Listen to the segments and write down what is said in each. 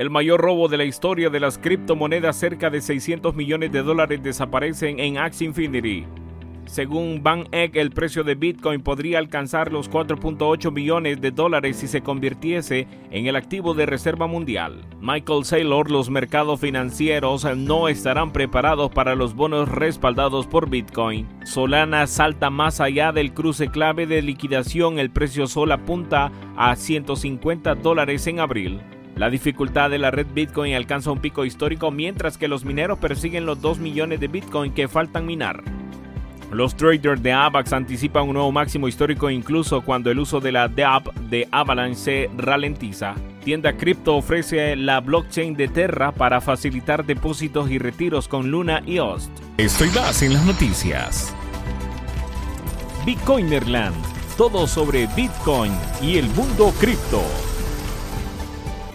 El mayor robo de la historia de las criptomonedas, cerca de 600 millones de dólares desaparecen en Axie Infinity. Según BanEck, el precio de Bitcoin podría alcanzar los 4.8 millones de dólares si se convirtiese en el activo de reserva mundial. Michael Saylor, los mercados financieros no estarán preparados para los bonos respaldados por Bitcoin. Solana salta más allá del cruce clave de liquidación, el precio Sol apunta a 150 dólares en abril. La dificultad de la red Bitcoin alcanza un pico histórico mientras que los mineros persiguen los 2 millones de Bitcoin que faltan minar. Los traders de AVAX anticipan un nuevo máximo histórico incluso cuando el uso de la DApp de Avalanche se ralentiza. Tienda Crypto ofrece la blockchain de Terra para facilitar depósitos y retiros con Luna y Ost. Estoy más en las noticias. Bitcoinerland, todo sobre Bitcoin y el mundo cripto.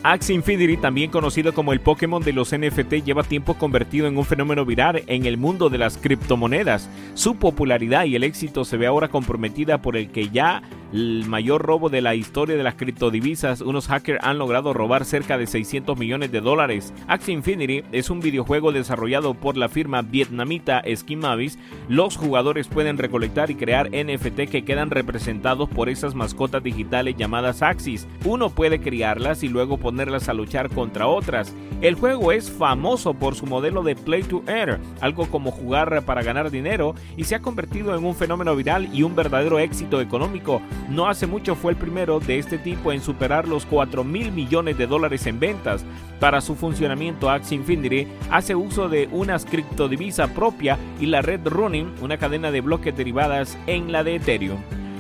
Axie Infinity, también conocido como el Pokémon de los NFT, lleva tiempo convertido en un fenómeno viral en el mundo de las criptomonedas. Su popularidad y el éxito se ve ahora comprometida por el que ya el mayor robo de la historia de las criptodivisas, unos hackers han logrado robar cerca de 600 millones de dólares. Axie Infinity es un videojuego desarrollado por la firma vietnamita Skimavis. Los jugadores pueden recolectar y crear NFT que quedan representados por esas mascotas digitales llamadas Axis. Uno puede criarlas y luego ponerlas a luchar contra otras. El juego es famoso por su modelo de play to earn, algo como jugar para ganar dinero, y se ha convertido en un fenómeno viral y un verdadero éxito económico. No hace mucho fue el primero de este tipo en superar los 4 mil millones de dólares en ventas. Para su funcionamiento, Axie Infinity hace uso de una criptodivisa propia y la red Running, una cadena de bloques derivadas en la de Ethereum.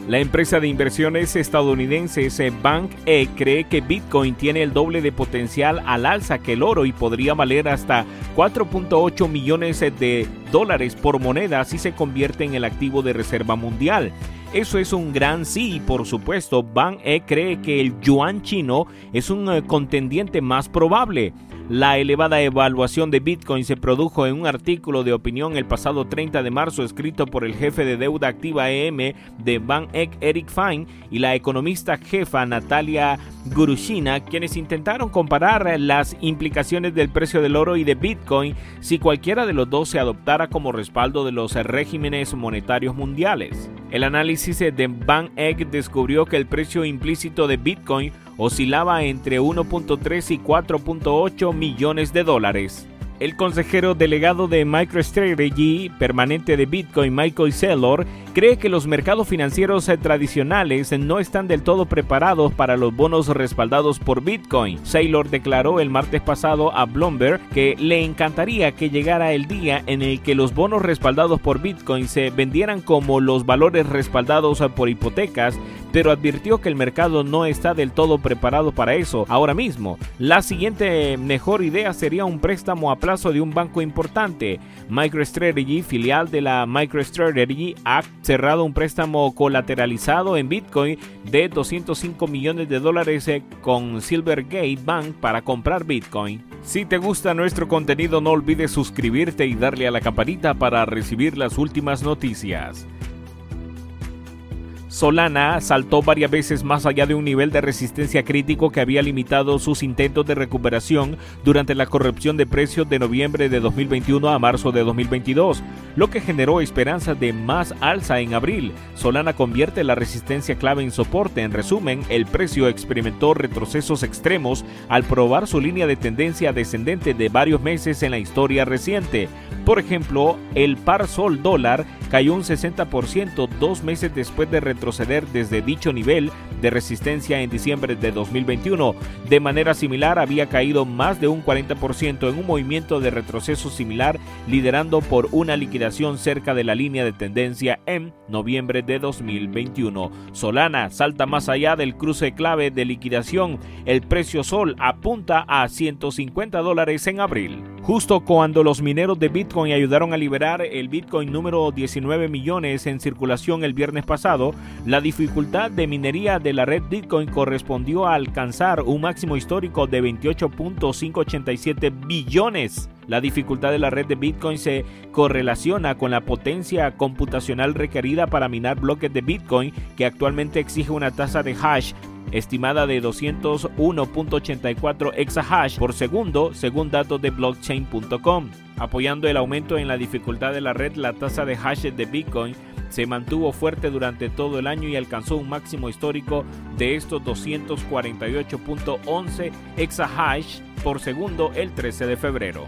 La empresa de inversiones estadounidense Bank E cree que Bitcoin tiene el doble de potencial al alza que el oro y podría valer hasta 4.8 millones de dólares por moneda si se convierte en el activo de reserva mundial. Eso es un gran sí, por supuesto. Ban E cree que el yuan chino es un eh, contendiente más probable. La elevada evaluación de Bitcoin se produjo en un artículo de opinión el pasado 30 de marzo escrito por el jefe de deuda activa EM de Ban Eck, Eric Fine, y la economista jefa Natalia Gurushina, quienes intentaron comparar las implicaciones del precio del oro y de Bitcoin si cualquiera de los dos se adoptara como respaldo de los regímenes monetarios mundiales. El análisis de Ban Eck descubrió que el precio implícito de Bitcoin oscilaba entre 1.3 y 4.8 millones de dólares. El consejero delegado de MicroStrategy permanente de Bitcoin, Michael Saylor, cree que los mercados financieros tradicionales no están del todo preparados para los bonos respaldados por Bitcoin. Saylor declaró el martes pasado a Bloomberg que le encantaría que llegara el día en el que los bonos respaldados por Bitcoin se vendieran como los valores respaldados por hipotecas, pero advirtió que el mercado no está del todo preparado para eso ahora mismo. La siguiente mejor idea sería un préstamo a plazo de un banco importante. MicroStrategy, filial de la MicroStrategy, ha cerrado un préstamo colateralizado en Bitcoin de 205 millones de dólares eh, con Silvergate Bank para comprar Bitcoin. Si te gusta nuestro contenido no olvides suscribirte y darle a la campanita para recibir las últimas noticias. Solana saltó varias veces más allá de un nivel de resistencia crítico que había limitado sus intentos de recuperación durante la corrupción de precios de noviembre de 2021 a marzo de 2022, lo que generó esperanzas de más alza en abril. Solana convierte la resistencia clave en soporte. En resumen, el precio experimentó retrocesos extremos al probar su línea de tendencia descendente de varios meses en la historia reciente. Por ejemplo, el par sol dólar cayó un 60% dos meses después de retroceder desde dicho nivel de resistencia en diciembre de 2021. De manera similar, había caído más de un 40% en un movimiento de retroceso similar, liderando por una liquidación cerca de la línea de tendencia en noviembre de 2021. Solana salta más allá del cruce clave de liquidación. El precio sol apunta a 150 dólares en abril. Justo cuando los mineros de Bitcoin ayudaron a liberar el Bitcoin número 19 millones en circulación el viernes pasado, la dificultad de minería de la red Bitcoin correspondió a alcanzar un máximo histórico de 28.587 billones. La dificultad de la red de Bitcoin se correlaciona con la potencia computacional requerida para minar bloques de Bitcoin, que actualmente exige una tasa de hash estimada de 201.84 exahash por segundo, según datos de blockchain.com. Apoyando el aumento en la dificultad de la red, la tasa de hash de Bitcoin se mantuvo fuerte durante todo el año y alcanzó un máximo histórico de estos 248.11 exahash por segundo el 13 de febrero.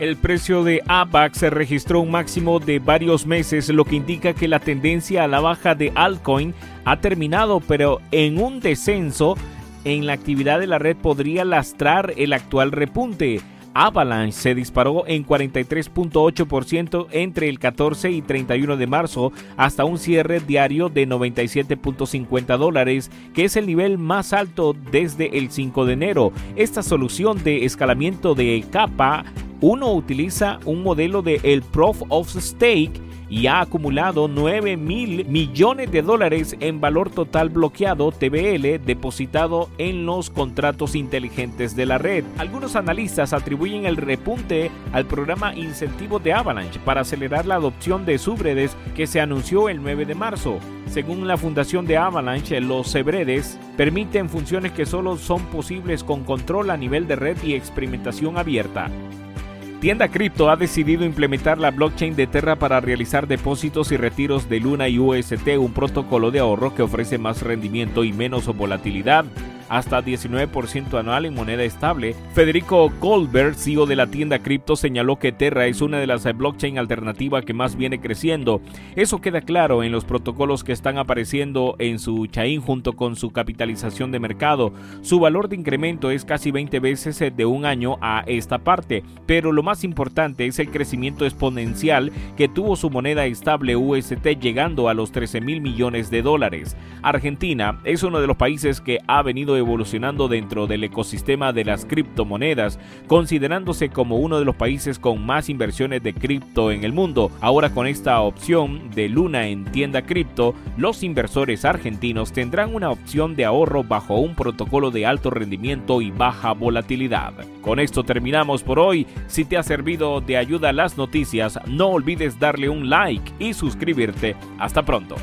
El precio de AVAX se registró un máximo de varios meses, lo que indica que la tendencia a la baja de altcoin ha terminado, pero en un descenso en la actividad de la red podría lastrar el actual repunte. Avalanche se disparó en 43.8% entre el 14 y 31 de marzo hasta un cierre diario de 97.50 dólares, que es el nivel más alto desde el 5 de enero. Esta solución de escalamiento de capa uno utiliza un modelo de el Proof of Stake y ha acumulado 9 mil millones de dólares en valor total bloqueado TBL depositado en los contratos inteligentes de la red. Algunos analistas atribuyen el repunte al programa Incentivo de Avalanche para acelerar la adopción de subredes que se anunció el 9 de marzo. Según la fundación de Avalanche, los subredes permiten funciones que solo son posibles con control a nivel de red y experimentación abierta. Tienda Crypto ha decidido implementar la blockchain de Terra para realizar depósitos y retiros de Luna y UST, un protocolo de ahorro que ofrece más rendimiento y menos volatilidad hasta 19% anual en moneda estable. Federico Goldberg, CEO de la tienda cripto, señaló que Terra es una de las blockchain alternativas que más viene creciendo. Eso queda claro en los protocolos que están apareciendo en su chain junto con su capitalización de mercado. Su valor de incremento es casi 20 veces de un año a esta parte, pero lo más importante es el crecimiento exponencial que tuvo su moneda estable UST llegando a los 13 mil millones de dólares. Argentina es uno de los países que ha venido evolucionando dentro del ecosistema de las criptomonedas, considerándose como uno de los países con más inversiones de cripto en el mundo. Ahora con esta opción de Luna en tienda cripto, los inversores argentinos tendrán una opción de ahorro bajo un protocolo de alto rendimiento y baja volatilidad. Con esto terminamos por hoy. Si te ha servido de ayuda las noticias, no olvides darle un like y suscribirte. Hasta pronto.